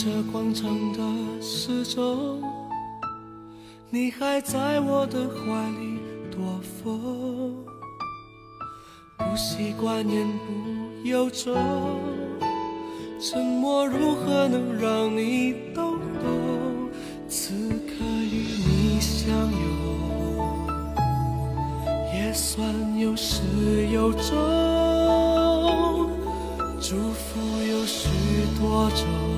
这广场的时钟，你还在我的怀里躲风，不习惯言不由衷，沉默如何能让你懂懂？此刻与你相拥，也算有始有终，祝福有许多种。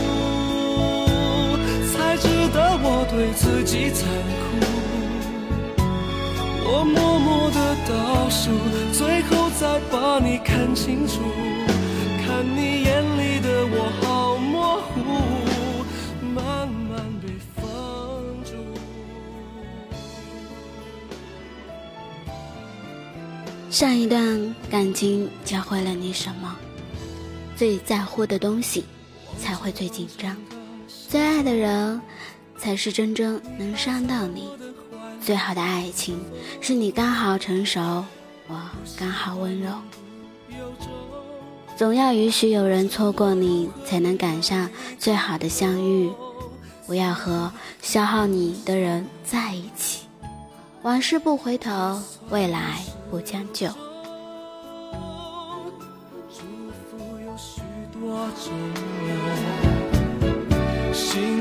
值得我对自己残酷，我默默的倒数，最后再把你看清楚，看你眼里的我好模糊，慢慢被放逐。上一段感情教会了你什么？最在乎的东西，才会最紧张。最爱的人，才是真正能伤到你。最好的爱情，是你刚好成熟，我刚好温柔。总要允许有人错过你，才能赶上最好的相遇。不要和消耗你的人在一起。往事不回头，未来不将就。祝福有许多种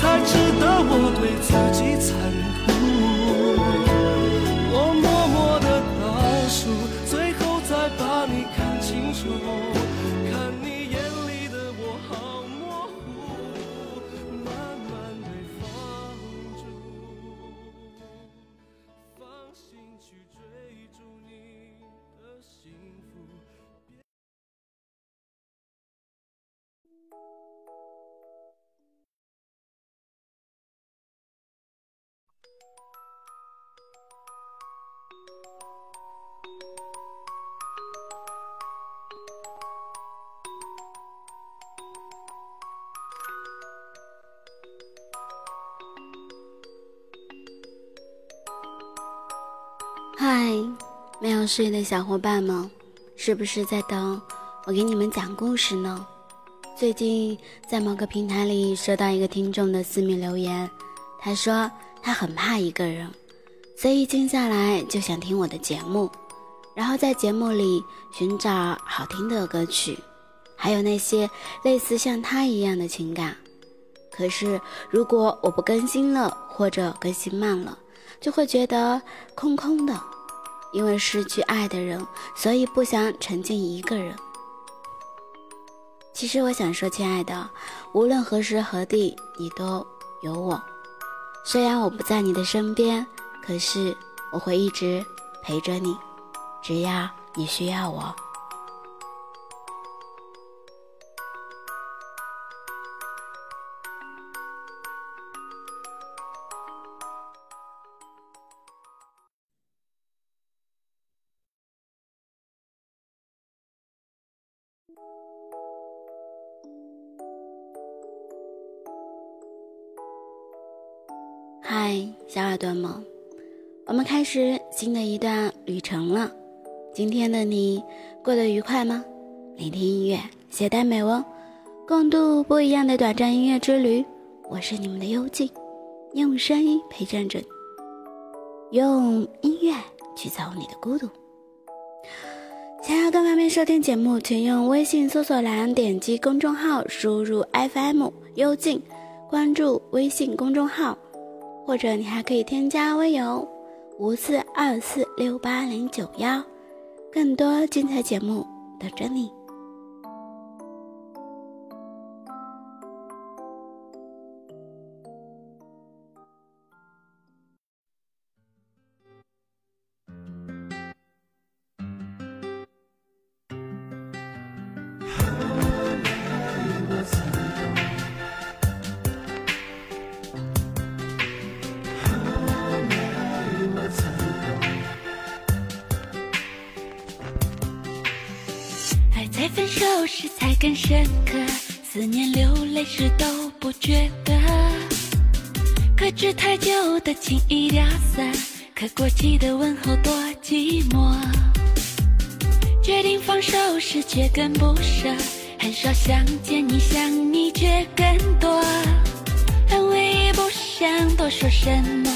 才值得我对自己残酷。睡的小伙伴们，是不是在等我给你们讲故事呢？最近在某个平台里收到一个听众的私密留言，他说他很怕一个人，所以静下来就想听我的节目，然后在节目里寻找好听的歌曲，还有那些类似像他一样的情感。可是如果我不更新了，或者更新慢了，就会觉得空空的，因为失去爱的人，所以不想沉浸一个人。其实我想说，亲爱的，无论何时何地，你都有我。虽然我不在你的身边，可是我会一直陪着你，只要你需要我。小耳朵们，我们开始新的一段旅程了。今天的你过得愉快吗？聆听音乐，携带美文，共度不一样的短暂音乐之旅。我是你们的幽静，用声音陪伴着你，用音乐去走你的孤独。想要更方便收听节目，请用微信搜索栏点击公众号，输入 FM 幽静，关注微信公众号。或者你还可以添加微友五四二四六八零九幺，更多精彩节目等着你。更深刻，思念流泪时都不觉得。克制太久的情意掉色，刻过期的问候多寂寞。决定放手时却更不舍，很少想见你想你却更多。很唯一不想多说什么，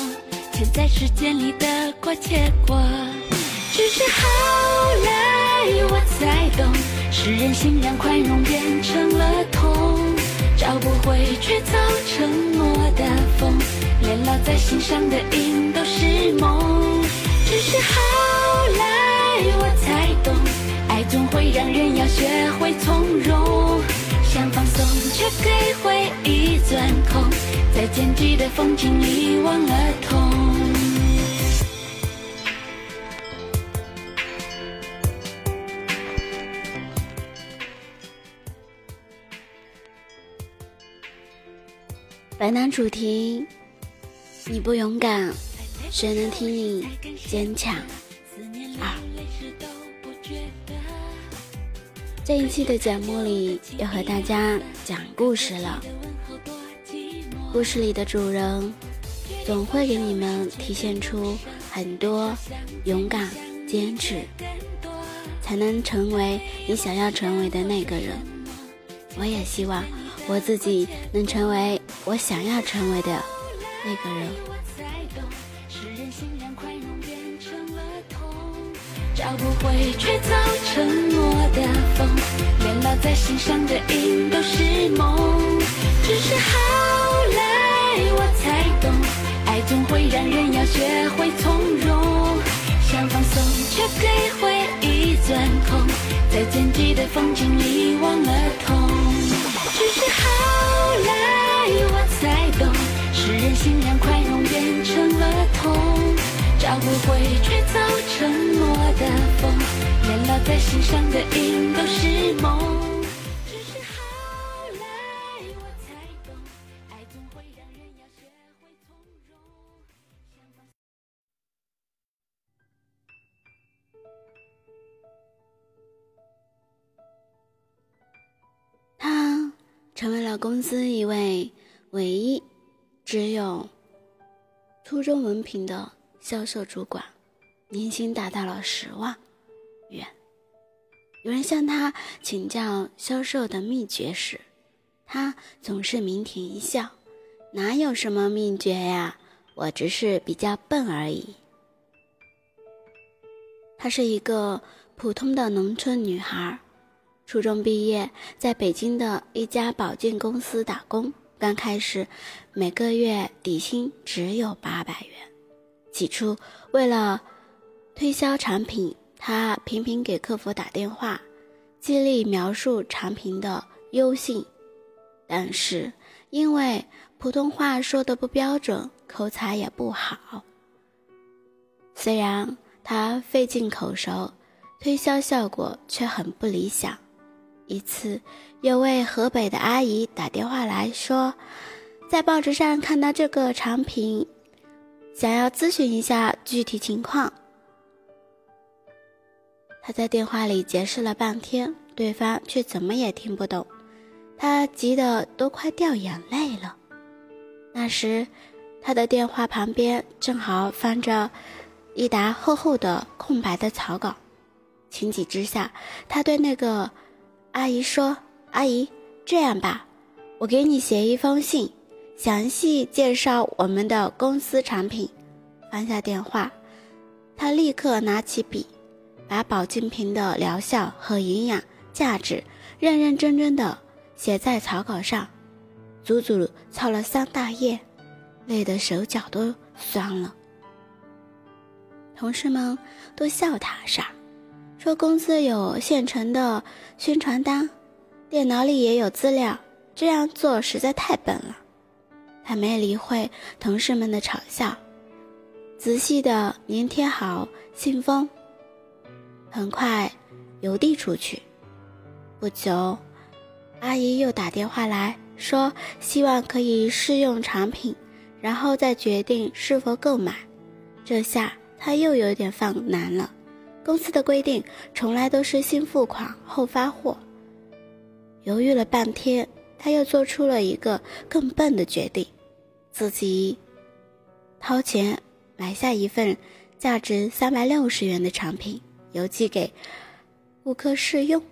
潜在时间里的过且过。只是后来我才懂，是人心让宽容变成了痛，找不回却造承诺的风，连烙在心上的印都是梦。只是后来我才懂，爱总会让人要学会从容，想放松却给回忆钻空，在艰巨的风景里忘了痛。本档主题：你不勇敢，谁能替你坚强？二。这一期的节目里要和大家讲故事了。故事里的主人总会给你们体现出很多勇敢、坚持，才能成为你想要成为的那个人。我也希望。我自己能成为我想要成为的那个人。找不回却造承诺的风，连烙在心上的印都是梦。只是后来我才懂，爱总会让人要学会从容。想放松却给回忆钻空，在艰巨的风景里忘了痛。只是后来，心让宽容变成了痛，找不回却造承诺的风，连烙在心上的印都是梦。成为了公司一位唯一只有初中文凭的销售主管，年薪达到了十万元。有人向他请教销售的秘诀时，他总是腼腆一笑：“哪有什么秘诀呀，我只是比较笨而已。”她是一个普通的农村女孩。初中毕业，在北京的一家保健公司打工。刚开始，每个月底薪只有八百元。起初，为了推销产品，他频频给客服打电话，尽力描述产品的优性。但是，因为普通话说的不标准，口才也不好。虽然他费尽口舌，推销效果却很不理想。一次，有位河北的阿姨打电话来说，在报纸上看到这个产品，想要咨询一下具体情况。他在电话里解释了半天，对方却怎么也听不懂，他急得都快掉眼泪了。那时，他的电话旁边正好放着一沓厚厚的空白的草稿，情急之下，他对那个。阿姨说：“阿姨，这样吧，我给你写一封信，详细介绍我们的公司产品。”放下电话，他立刻拿起笔，把保健品的疗效和营养价值认认真真的写在草稿上，足足抄了三大页。累得手脚都酸了。同事们都笑他傻，说公司有现成的宣传单，电脑里也有资料，这样做实在太笨了。他没理会同事们的嘲笑，仔细的粘贴好信封，很快邮递出去。不久，阿姨又打电话来说，希望可以试用产品，然后再决定是否购买。这下他又有点犯难了。公司的规定从来都是先付款后发货。犹豫了半天。他又做出了一个更笨的决定，自己掏钱买下一份价值三百六十元的产品，邮寄给顾客试用。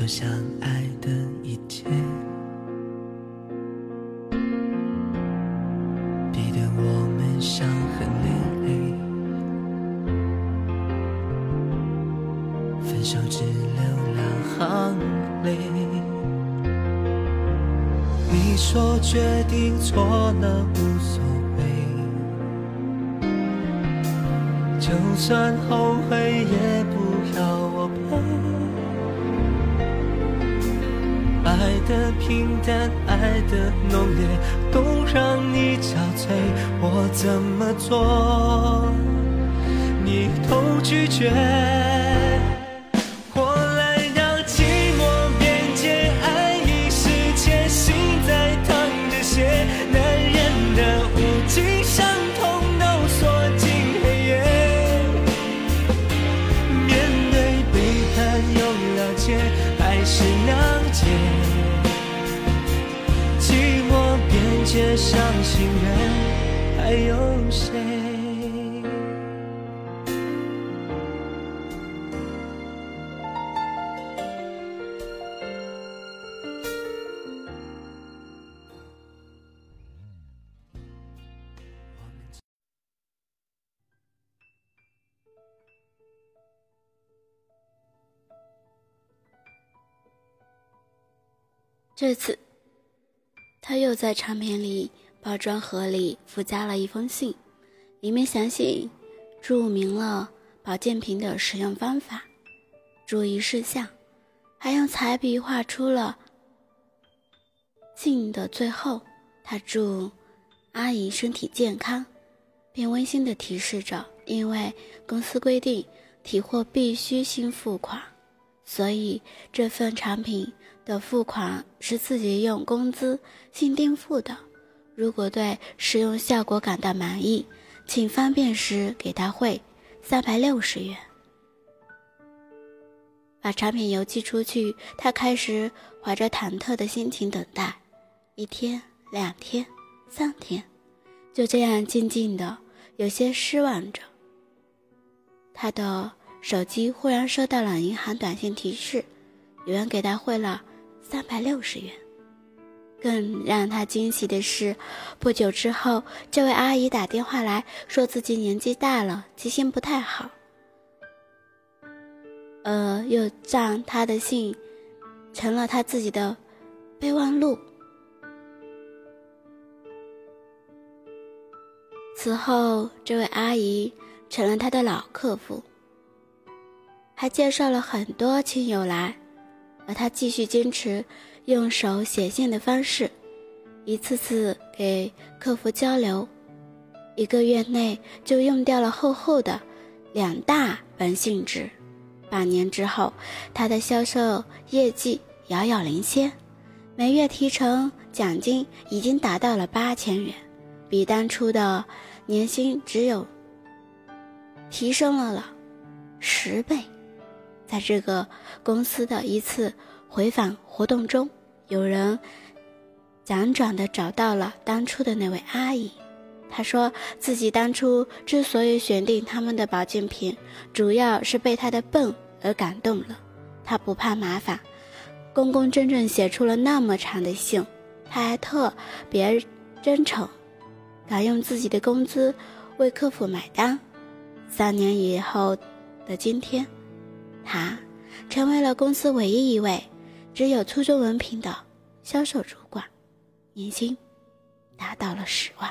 偷走相爱的一切，逼得我们伤痕累累，分手只留两行泪。你说决定错了无所谓。就算后悔，也不的平淡爱的浓烈都让你憔悴我怎么做？你都拒绝我来到寂寞边界爱已时间心在淌着血男人的无尽伤痛都锁进黑夜。面对背叛有了解还是了解。界上行人还有谁？这次他又在唱片里包装盒里附加了一封信，里面详细注明了保健品的使用方法、注意事项，还用彩笔画出了信的最后，他祝阿姨身体健康，并温馨地提示着：因为公司规定提货必须先付款，所以这份产品。的付款是自己用工资先垫付的。如果对使用效果感到满意，请方便时给他汇三百六十元。把产品邮寄出去，他开始怀着忐忑的心情等待。一天、两天、三天，就这样静静的，有些失望着。他的手机忽然收到了银行短信提示，有人给他汇了。三百六十元。更让他惊喜的是，不久之后，这位阿姨打电话来说自己年纪大了，记性不太好，呃，又让他的信成了他自己的备忘录。此后，这位阿姨成了他的老客户，还介绍了很多亲友来。而他继续坚持用手写信的方式，一次次给客服交流，一个月内就用掉了厚厚的两大本信纸。半年之后，他的销售业绩遥遥领先，每月提成奖金已经达到了八千元，比当初的年薪只有提升了了十倍。在这个公司的一次回访活动中，有人辗转的找到了当初的那位阿姨。她说自己当初之所以选定他们的保健品，主要是被她的笨而感动了。她不怕麻烦，公公真正写出了那么长的信，她还特别真诚，敢用自己的工资为客户买单。三年以后的今天，他成为了公司唯一一位只有初中文凭的销售主管，年薪达到了十万。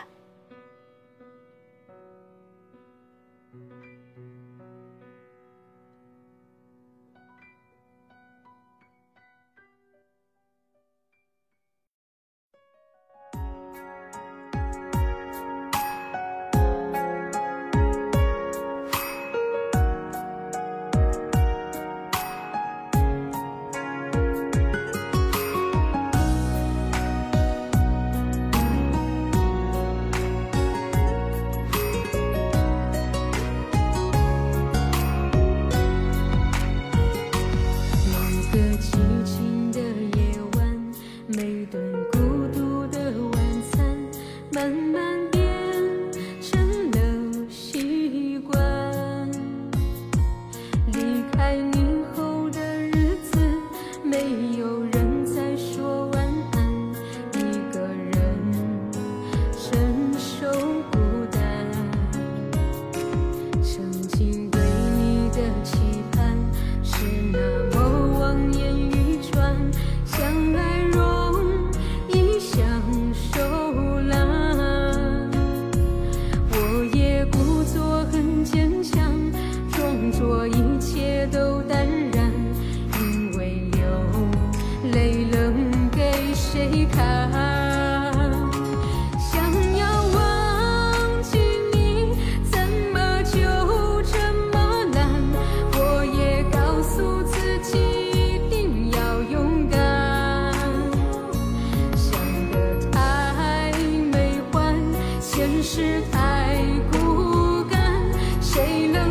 太不甘，谁能？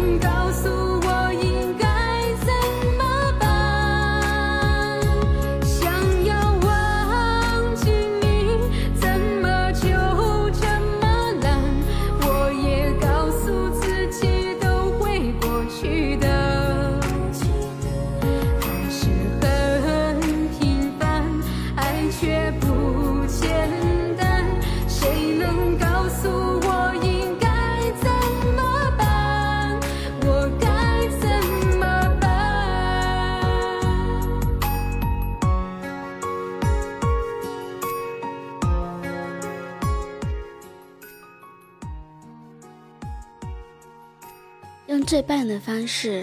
最棒的方式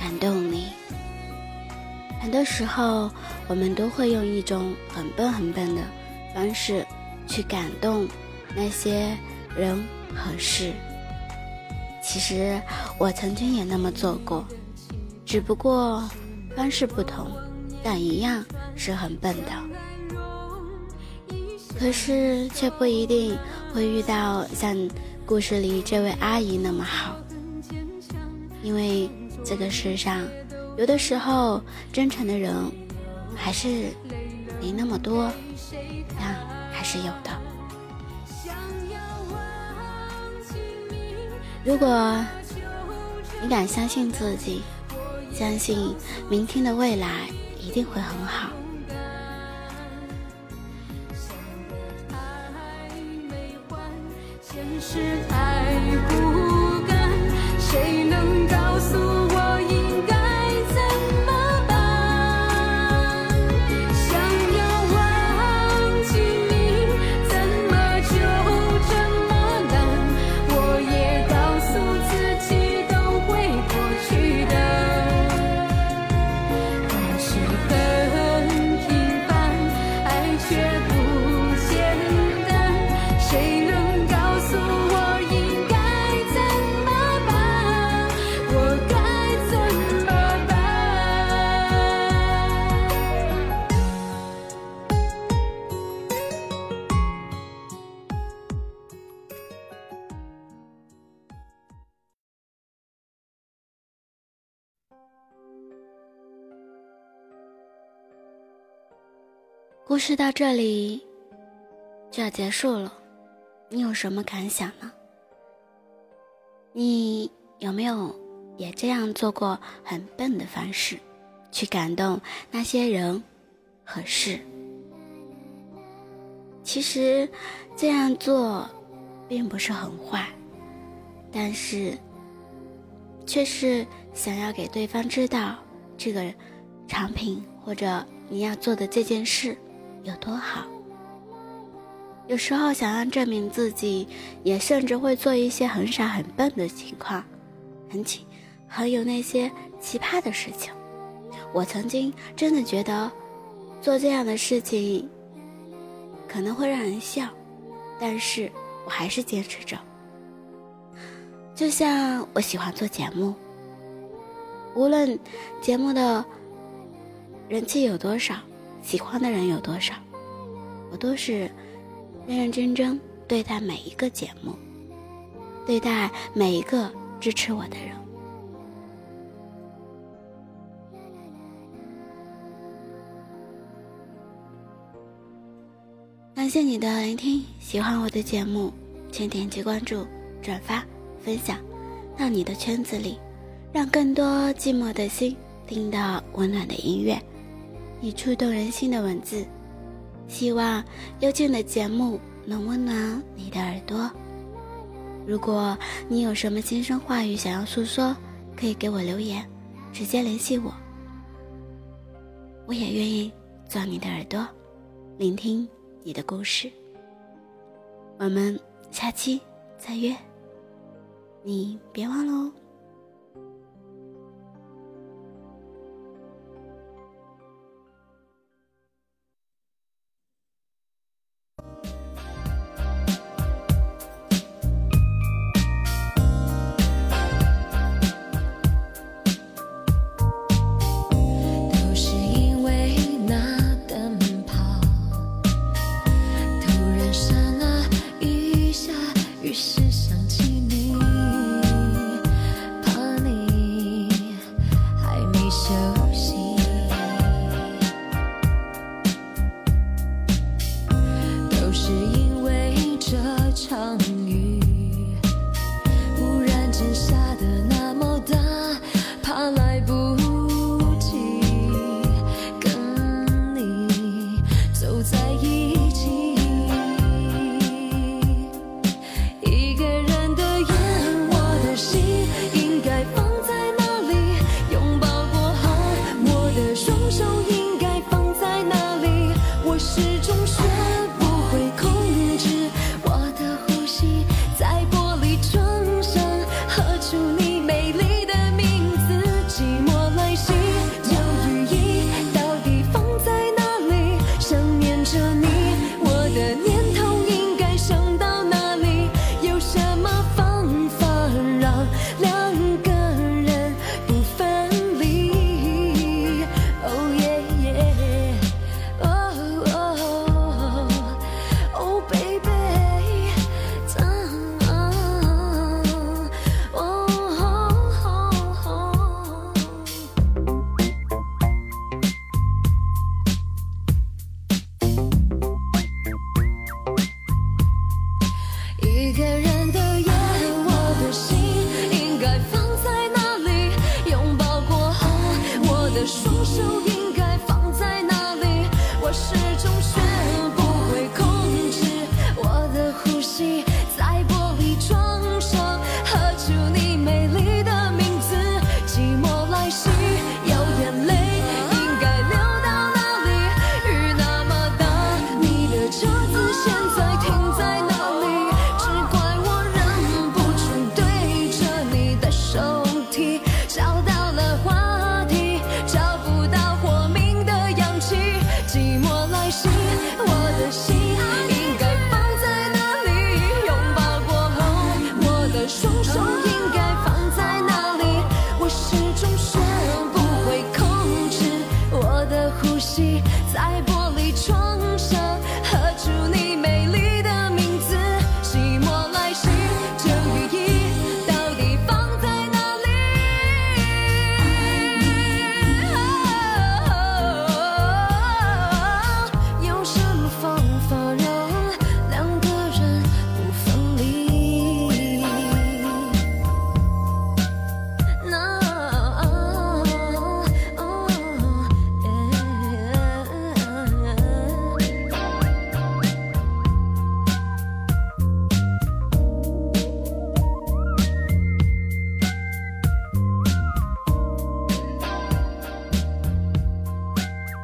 感动你。很多时候，我们都会用一种很笨很笨的方式去感动那些人和事。其实我曾经也那么做过，只不过方式不同，但一样是很笨的。可是却不一定会遇到像故事里这位阿姨那么好。因为这个世上，有的时候真诚的人还是没那么多，但还是有的。如果你敢相信自己，相信明天的未来一定会很好。谁能告诉我应故事到这里就要结束了，你有什么感想呢？你有没有也这样做过很笨的方式，去感动那些人和事？其实这样做并不是很坏，但是却是想要给对方知道这个产品或者你要做的这件事。有多好？有时候想要证明自己，也甚至会做一些很傻很笨的情况，很奇，很有那些奇葩的事情。我曾经真的觉得，做这样的事情可能会让人笑，但是我还是坚持着。就像我喜欢做节目，无论节目的人气有多少。喜欢的人有多少，我都是认认真真对待每一个节目，对待每一个支持我的人。感谢你的聆听，喜欢我的节目，请点击关注、转发、分享到你的圈子里，让更多寂寞的心听到温暖的音乐。以触动人心的文字，希望幽静的节目能温暖你的耳朵。如果你有什么心声话语想要诉说，可以给我留言，直接联系我。我也愿意做你的耳朵，聆听你的故事。我们下期再约，你别忘了哦。